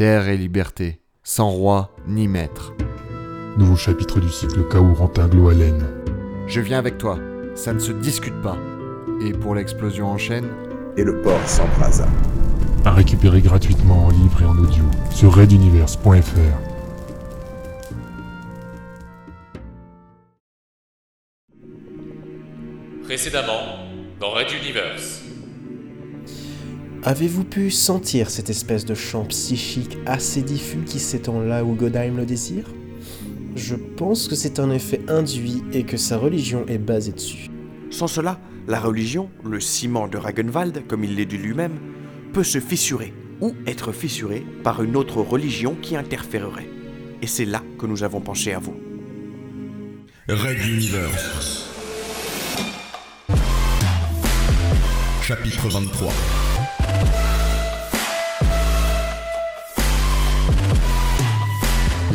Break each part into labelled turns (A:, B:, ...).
A: Terre et liberté, sans roi ni maître.
B: Nouveau chapitre du cycle Kaourantin Gloalen.
A: Je viens avec toi, ça ne se discute pas. Et pour l'explosion en chaîne?
C: Et le port s'embrasa.
B: À récupérer gratuitement en livre et en audio sur raiduniverse.fr.
D: Précédemment, dans Red Universe.
E: Avez-vous pu sentir cette espèce de champ psychique assez diffus qui s'étend là où Godheim le désire? Je pense que c'est un effet induit et que sa religion est basée dessus.
F: Sans cela, la religion, le ciment de Ragenwald, comme il l'est dit lui-même, peut se fissurer ou être fissurée par une autre religion qui interférerait. Et c'est là que nous avons pensé à vous.
G: Red Universe. Chapitre 23.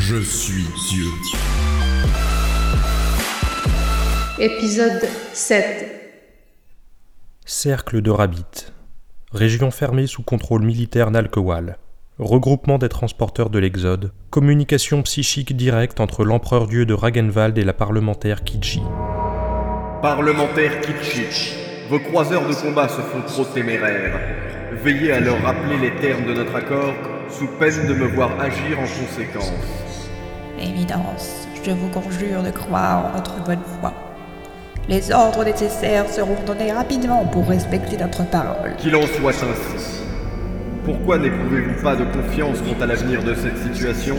G: Je suis Dieu.
H: Épisode 7
I: Cercle de Rabbit. Région fermée sous contrôle militaire Nalkowal. Regroupement des transporteurs de l'Exode. Communication psychique directe entre l'empereur-dieu de Ragenwald et la parlementaire Kitchi.
J: Parlementaire Kitschich, vos croiseurs de combat se font trop téméraires. Veillez à leur rappeler les termes de notre accord, sous peine de me voir agir en conséquence.
K: Évidence, je vous conjure de croire en notre bonne foi. Les ordres nécessaires seront donnés rapidement pour respecter notre parole.
J: Qu'il en soit ainsi. Pourquoi n'éprouvez-vous pas de confiance quant à l'avenir de cette situation?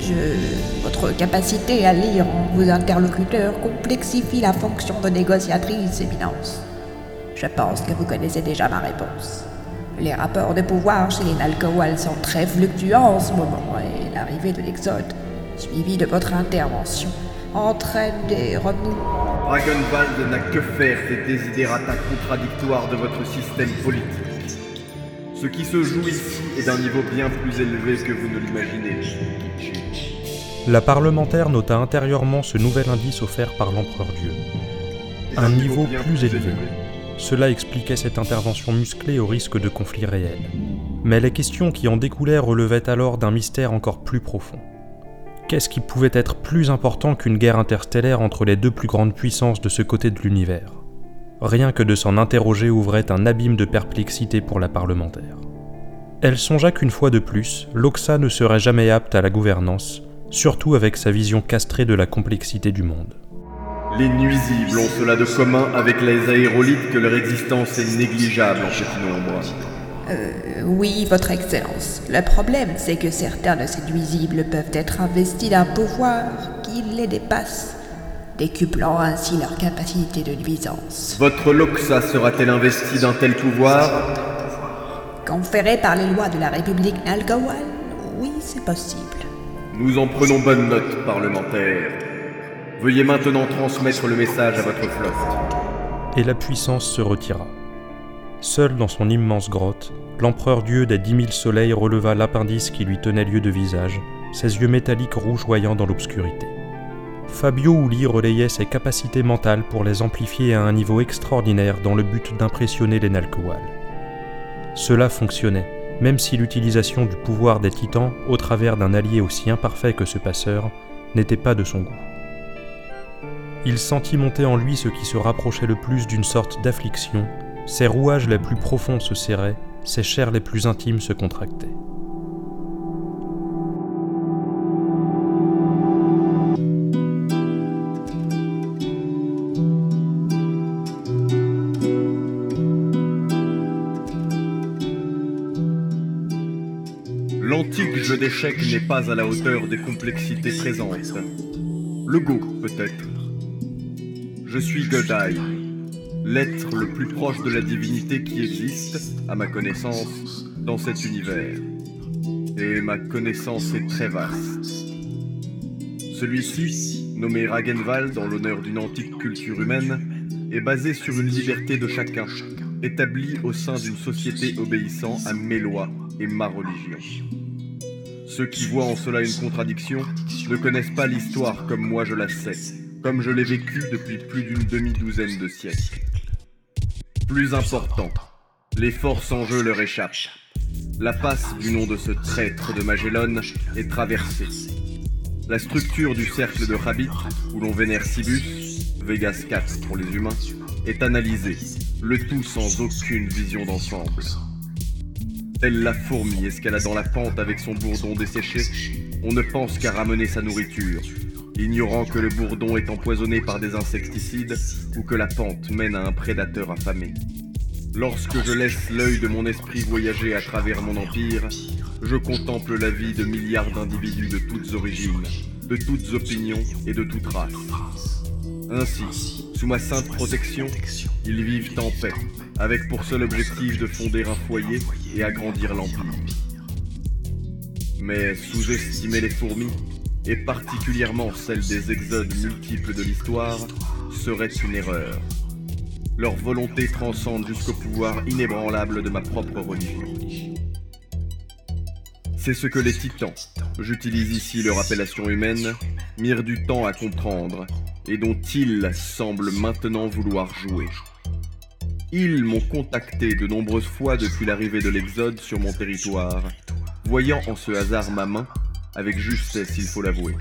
K: Je. Votre capacité à lire en vos interlocuteurs complexifie la fonction de négociatrice, Éminence. Je pense que vous connaissez déjà ma réponse. Les rapports de pouvoir chez les Nalkowal sont très fluctuants en ce moment et l'arrivée de l'Exode, suivie de votre intervention, entraîne des remous.
J: Ragenwald n'a que faire des désidératas contradictoires de votre système politique. Ce qui se joue ici est d'un niveau bien plus élevé que vous ne l'imaginez.
I: La parlementaire nota intérieurement ce nouvel indice offert par l'empereur-dieu. Un niveau plus élevé. Cela expliquait cette intervention musclée au risque de conflits réels. Mais les questions qui en découlaient relevaient alors d'un mystère encore plus profond. Qu'est-ce qui pouvait être plus important qu'une guerre interstellaire entre les deux plus grandes puissances de ce côté de l'univers? Rien que de s'en interroger ouvrait un abîme de perplexité pour la parlementaire. Elle songea qu'une fois de plus, l'Oxa ne serait jamais apte à la gouvernance, surtout avec sa vision castrée de la complexité du monde.
J: Les nuisibles ont cela de commun avec les aérolites que leur existence est négligeable en petit nombre.
K: Euh, oui, Votre Excellence. Le problème, c'est que certains de ces nuisibles peuvent être investis d'un pouvoir qui les dépasse, décuplant ainsi leur capacité de nuisance.
J: Votre Loxa sera-t-elle investie d'un tel pouvoir?
K: Conféré par les lois de la République Nalgowal Oui, c'est possible.
J: Nous en prenons bonne note, parlementaire. Veuillez maintenant transmettre le message à votre flotte.
I: Et la puissance se retira. Seul dans son immense grotte, l'empereur dieu des dix mille soleils releva l'appendice qui lui tenait lieu de visage, ses yeux métalliques rougeoyants dans l'obscurité. Fabio Uli relayait ses capacités mentales pour les amplifier à un niveau extraordinaire dans le but d'impressionner les Nalkowal. Cela fonctionnait, même si l'utilisation du pouvoir des titans au travers d'un allié aussi imparfait que ce passeur n'était pas de son goût. Il sentit monter en lui ce qui se rapprochait le plus d'une sorte d'affliction, ses rouages les plus profonds se serraient, ses chairs les plus intimes se contractaient.
J: L'antique jeu d'échecs n'est pas à la hauteur des complexités présentes. Le go, peut-être. Je suis Godai, l'être le plus proche de la divinité qui existe, à ma connaissance, dans cet univers. Et ma connaissance est très vaste. Celui-ci, nommé Ragenwald en l'honneur d'une antique culture humaine, est basé sur une liberté de chacun, établie au sein d'une société obéissant à mes lois et ma religion. Ceux qui voient en cela une contradiction ne connaissent pas l'histoire comme moi je la sais, comme je l'ai vécue depuis plus d'une demi-douzaine de siècles. Plus important, les forces en jeu leur échappent. La passe du nom de ce traître de Magellan est traversée. La structure du cercle de Rabbit, où l'on vénère Cibus, Vegas 4 pour les humains, est analysée, le tout sans aucune vision d'ensemble. Telle la fourmi escaladant la pente avec son bourdon desséché, on ne pense qu'à ramener sa nourriture, ignorant que le bourdon est empoisonné par des insecticides ou que la pente mène à un prédateur affamé. Lorsque je laisse l'œil de mon esprit voyager à travers mon empire, je contemple la vie de milliards d'individus de toutes origines, de toutes opinions et de toutes races. Ainsi, sous ma sainte protection, ils vivent en paix, avec pour seul objectif de fonder un foyer et agrandir l'empire. Mais sous-estimer les fourmis, et particulièrement celles des exodes multiples de l'histoire, serait une erreur. Leur volonté transcende jusqu'au pouvoir inébranlable de ma propre religion. C'est ce que les titans, j'utilise ici leur appellation humaine, mirent du temps à comprendre, et dont ils semblent maintenant vouloir jouer. Ils m'ont contacté de nombreuses fois depuis l'arrivée de l'Exode sur mon territoire, voyant en ce hasard ma main, avec justesse il faut l'avouer.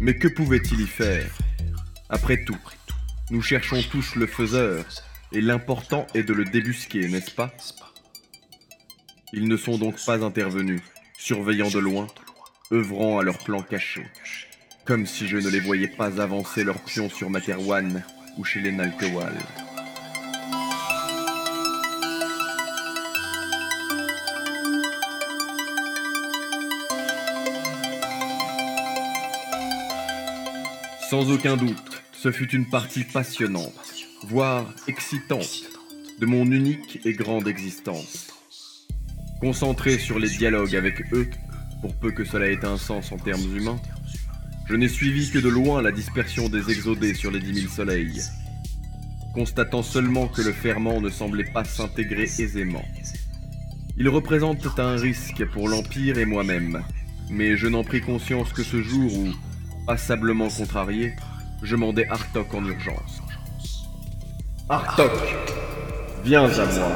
J: Mais que pouvait-il y faire? Après tout, nous cherchons tous le faiseur, et l'important est de le débusquer, n'est-ce pas? Ils ne sont donc pas intervenus, surveillant de loin, œuvrant à leur plan caché, comme si je ne les voyais pas avancer leurs pions sur Materwan ou chez les Nalkewal. Sans aucun doute, ce fut une partie passionnante, voire excitante, de mon unique et grande existence. Concentré sur les dialogues avec eux, pour peu que cela ait un sens en termes humains, je n'ai suivi que de loin la dispersion des exodés sur les dix mille soleils, constatant seulement que le ferment ne semblait pas s'intégrer aisément. Il représente un risque pour l'Empire et moi-même, mais je n'en pris conscience que ce jour où, passablement contrarié, je mandai Artok en urgence. Artok, viens à moi.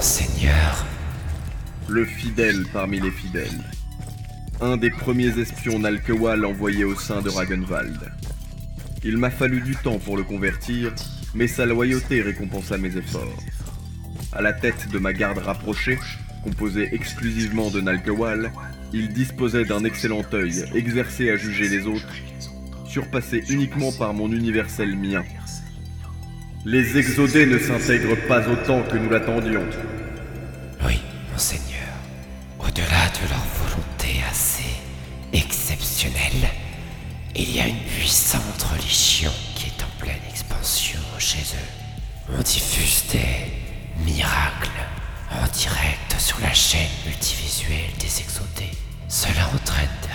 L: Seigneur.
J: Le fidèle parmi les fidèles. Un des premiers espions Nalkewal envoyés au sein de Ragenwald. Il m'a fallu du temps pour le convertir, mais sa loyauté récompensa mes efforts. À la tête de ma garde rapprochée, composée exclusivement de Nalkewal, il disposait d'un excellent œil, exercé à juger les autres, surpassé uniquement par mon universel mien. Les exodés ne s'intègrent pas autant que nous l'attendions.
L: Oui, monseigneur. Au-delà de leur volonté assez exceptionnelle, il y a une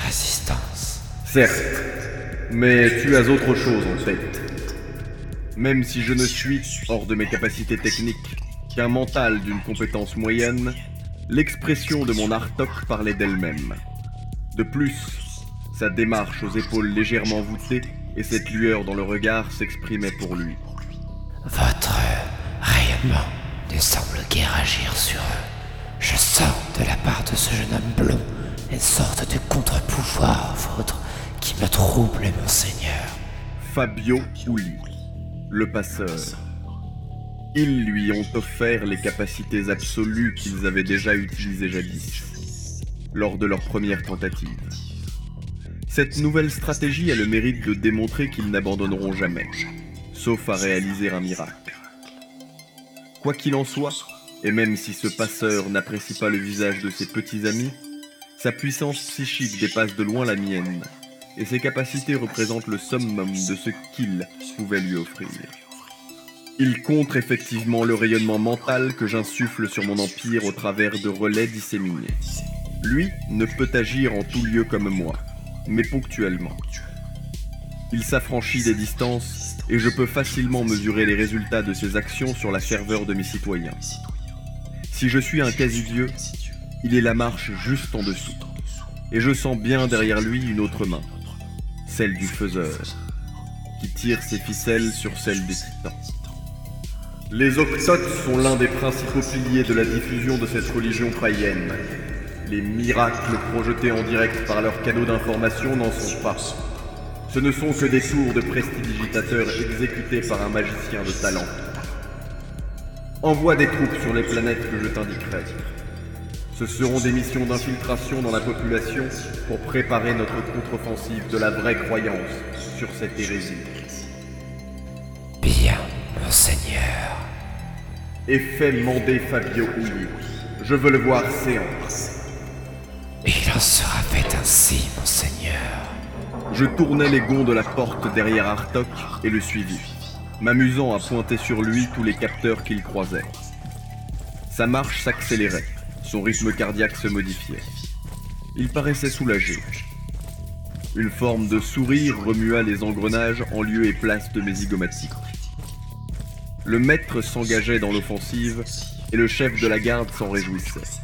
J: Certes, mais tu as autre chose en tête. Même si je ne suis, hors de mes capacités techniques, qu'un mental d'une compétence moyenne, l'expression de mon Artok parlait d'elle-même. De plus, sa démarche aux épaules légèrement voûtées et cette lueur dans le regard s'exprimaient pour lui.
L: Votre rayonnement ne semble guère agir sur eux. Je sens de la part de ce jeune homme blond une sorte de contre-pouvoir vôtre qui me trouble, monseigneur.
J: Fabio Uli, le passeur. Ils lui ont offert les capacités absolues qu'ils avaient déjà utilisées jadis, lors de leur première tentative. Cette nouvelle stratégie a le mérite de démontrer qu'ils n'abandonneront jamais, sauf à réaliser un miracle. Quoi qu'il en soit, et même si ce passeur n'apprécie pas le visage de ses petits amis, sa puissance psychique dépasse de loin la mienne, et ses capacités représentent le summum de ce qu'il pouvait lui offrir. Il contre effectivement le rayonnement mental que j'insuffle sur mon empire au travers de relais disséminés. Lui ne peut agir en tout lieu comme moi, mais ponctuellement. Il s'affranchit des distances et je peux facilement mesurer les résultats de ses actions sur la ferveur de mes citoyens. Si je suis un quasi-dieu, il est la marche juste en dessous. Et je sens bien derrière lui une autre main, celle du faiseur, qui tire ses ficelles sur celle des titans. Les octotes sont l'un des principaux piliers de la diffusion de cette religion païenne. Les miracles projetés en direct par leurs canaux d'information n'en sont pas. Ce ne sont que des tours de prestidigitateurs exécutés par un magicien de talent. Envoie des troupes sur les planètes que je t'indiquerai. Ce seront des missions d'infiltration dans la population pour préparer notre contre-offensive de la vraie croyance sur cette hérésie.
L: Bien, monseigneur.
J: Et fais mander Fabio Uli. Je veux le voir séance.
L: Il en sera fait ainsi, monseigneur.
J: Je tournai les gonds de la porte derrière Artok et le suivis, m'amusant à pointer sur lui tous les capteurs qu'il croisait. Sa marche s'accélérait, son rythme cardiaque se modifiait. Il paraissait soulagé. Une forme de sourire remua les engrenages en lieu et place de mes zygomatiques. Le maître s'engageait dans l'offensive et le chef de la garde s'en réjouissait.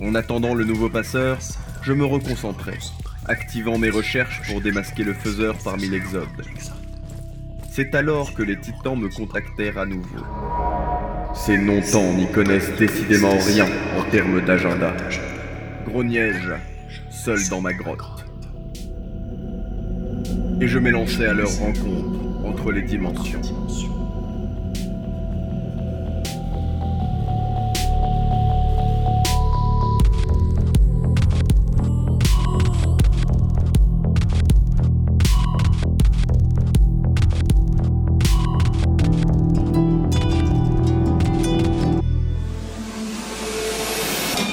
J: En attendant le nouveau passeur, je me reconcentrais, activant mes recherches pour démasquer le faiseur parmi l'exode. C'est alors que les titans me contactèrent à nouveau. Ces non-temps n'y connaissent décidément rien en termes d'agenda. Grognai-je, seul dans ma grotte. Et je m'élançai à leur rencontre entre les dimensions.